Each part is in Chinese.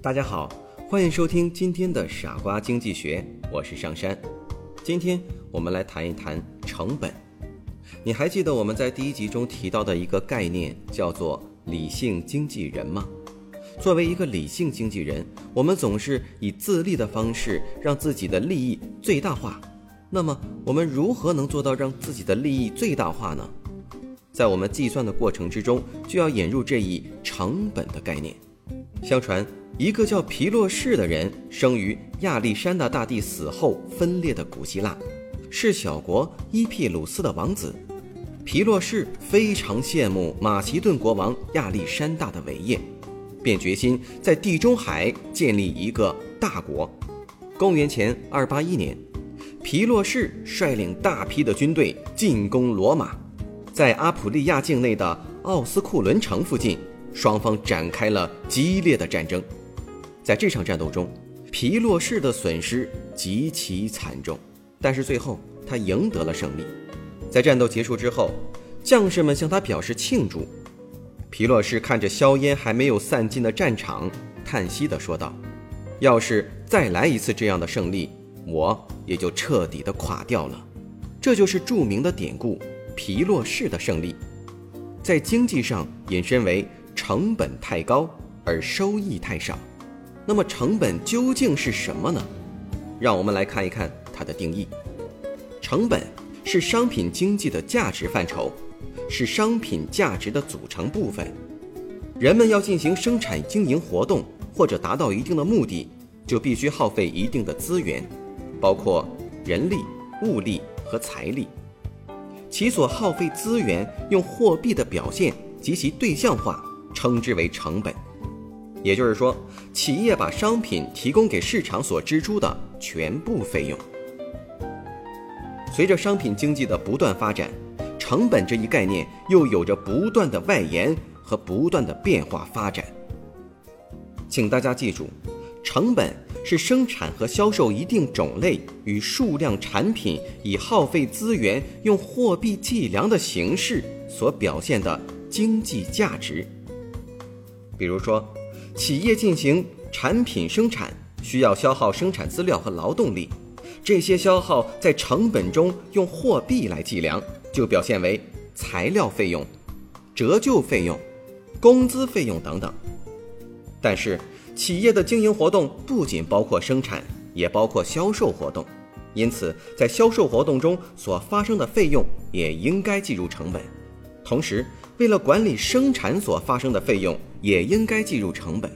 大家好，欢迎收听今天的傻瓜经济学，我是上山。今天我们来谈一谈成本。你还记得我们在第一集中提到的一个概念，叫做理性经纪人吗？作为一个理性经纪人，我们总是以自利的方式让自己的利益最大化。那么，我们如何能做到让自己的利益最大化呢？在我们计算的过程之中，就要引入这一成本的概念。相传。一个叫皮洛士的人生于亚历山大大帝死后分裂的古希腊，是小国伊庇鲁斯的王子。皮洛士非常羡慕马其顿国王亚历山大的伟业，便决心在地中海建立一个大国。公元前二八一年，皮洛士率领大批的军队进攻罗马，在阿普利亚境内的奥斯库伦城附近，双方展开了激烈的战争。在这场战斗中，皮洛士的损失极其惨重，但是最后他赢得了胜利。在战斗结束之后，将士们向他表示庆祝。皮洛士看着硝烟还没有散尽的战场，叹息地说道：“要是再来一次这样的胜利，我也就彻底的垮掉了。”这就是著名的典故“皮洛士的胜利”。在经济上引申为成本太高而收益太少。那么成本究竟是什么呢？让我们来看一看它的定义。成本是商品经济的价值范畴，是商品价值的组成部分。人们要进行生产经营活动或者达到一定的目的，就必须耗费一定的资源，包括人力、物力和财力。其所耗费资源用货币的表现及其对象化，称之为成本。也就是说，企业把商品提供给市场所支出的全部费用。随着商品经济的不断发展，成本这一概念又有着不断的外延和不断的变化发展。请大家记住，成本是生产和销售一定种类与数量产品以耗费资源用货币计量的形式所表现的经济价值。比如说。企业进行产品生产需要消耗生产资料和劳动力，这些消耗在成本中用货币来计量，就表现为材料费用、折旧费用、工资费用等等。但是，企业的经营活动不仅包括生产，也包括销售活动，因此在销售活动中所发生的费用也应该计入成本。同时，为了管理生产所发生的费用，也应该计入成本；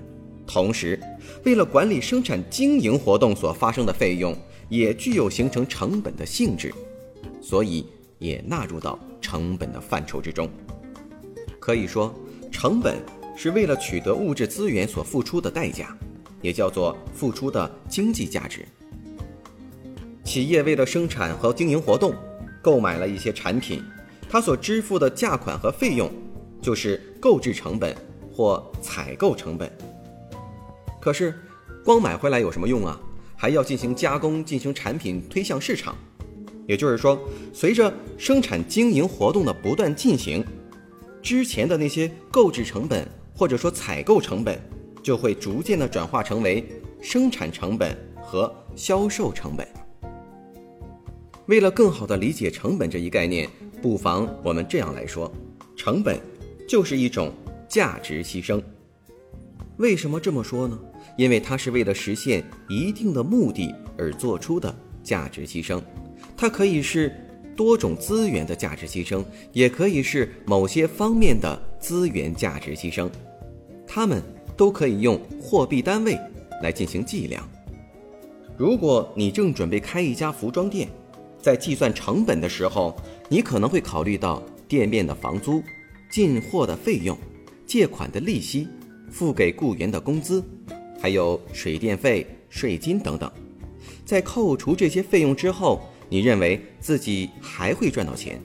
同时，为了管理生产经营活动所发生的费用，也具有形成成本的性质，所以也纳入到成本的范畴之中。可以说，成本是为了取得物质资源所付出的代价，也叫做付出的经济价值。企业为了生产和经营活动，购买了一些产品。他所支付的价款和费用，就是购置成本或采购成本。可是，光买回来有什么用啊？还要进行加工，进行产品推向市场。也就是说，随着生产经营活动的不断进行，之前的那些购置成本或者说采购成本，就会逐渐的转化成为生产成本和销售成本。为了更好的理解成本这一概念。不妨我们这样来说，成本就是一种价值牺牲。为什么这么说呢？因为它是为了实现一定的目的而做出的价值牺牲。它可以是多种资源的价值牺牲，也可以是某些方面的资源价值牺牲。它们都可以用货币单位来进行计量。如果你正准备开一家服装店，在计算成本的时候，你可能会考虑到店面的房租、进货的费用、借款的利息、付给雇员的工资，还有水电费、税金等等。在扣除这些费用之后，你认为自己还会赚到钱，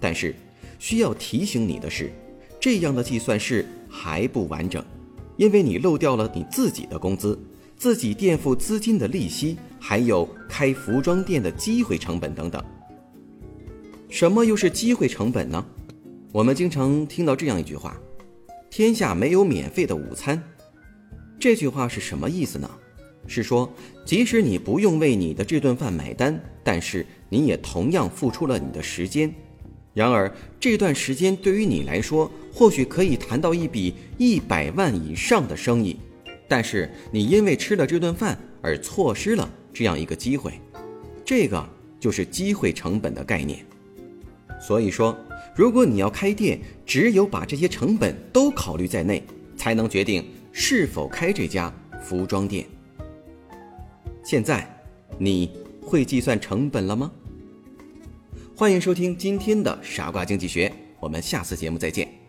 但是需要提醒你的是，这样的计算式还不完整，因为你漏掉了你自己的工资、自己垫付资金的利息，还有开服装店的机会成本等等。什么又是机会成本呢？我们经常听到这样一句话：“天下没有免费的午餐。”这句话是什么意思呢？是说，即使你不用为你的这顿饭买单，但是你也同样付出了你的时间。然而，这段时间对于你来说，或许可以谈到一笔一百万以上的生意，但是你因为吃了这顿饭而错失了这样一个机会。这个就是机会成本的概念。所以说，如果你要开店，只有把这些成本都考虑在内，才能决定是否开这家服装店。现在，你会计算成本了吗？欢迎收听今天的《傻瓜经济学》，我们下次节目再见。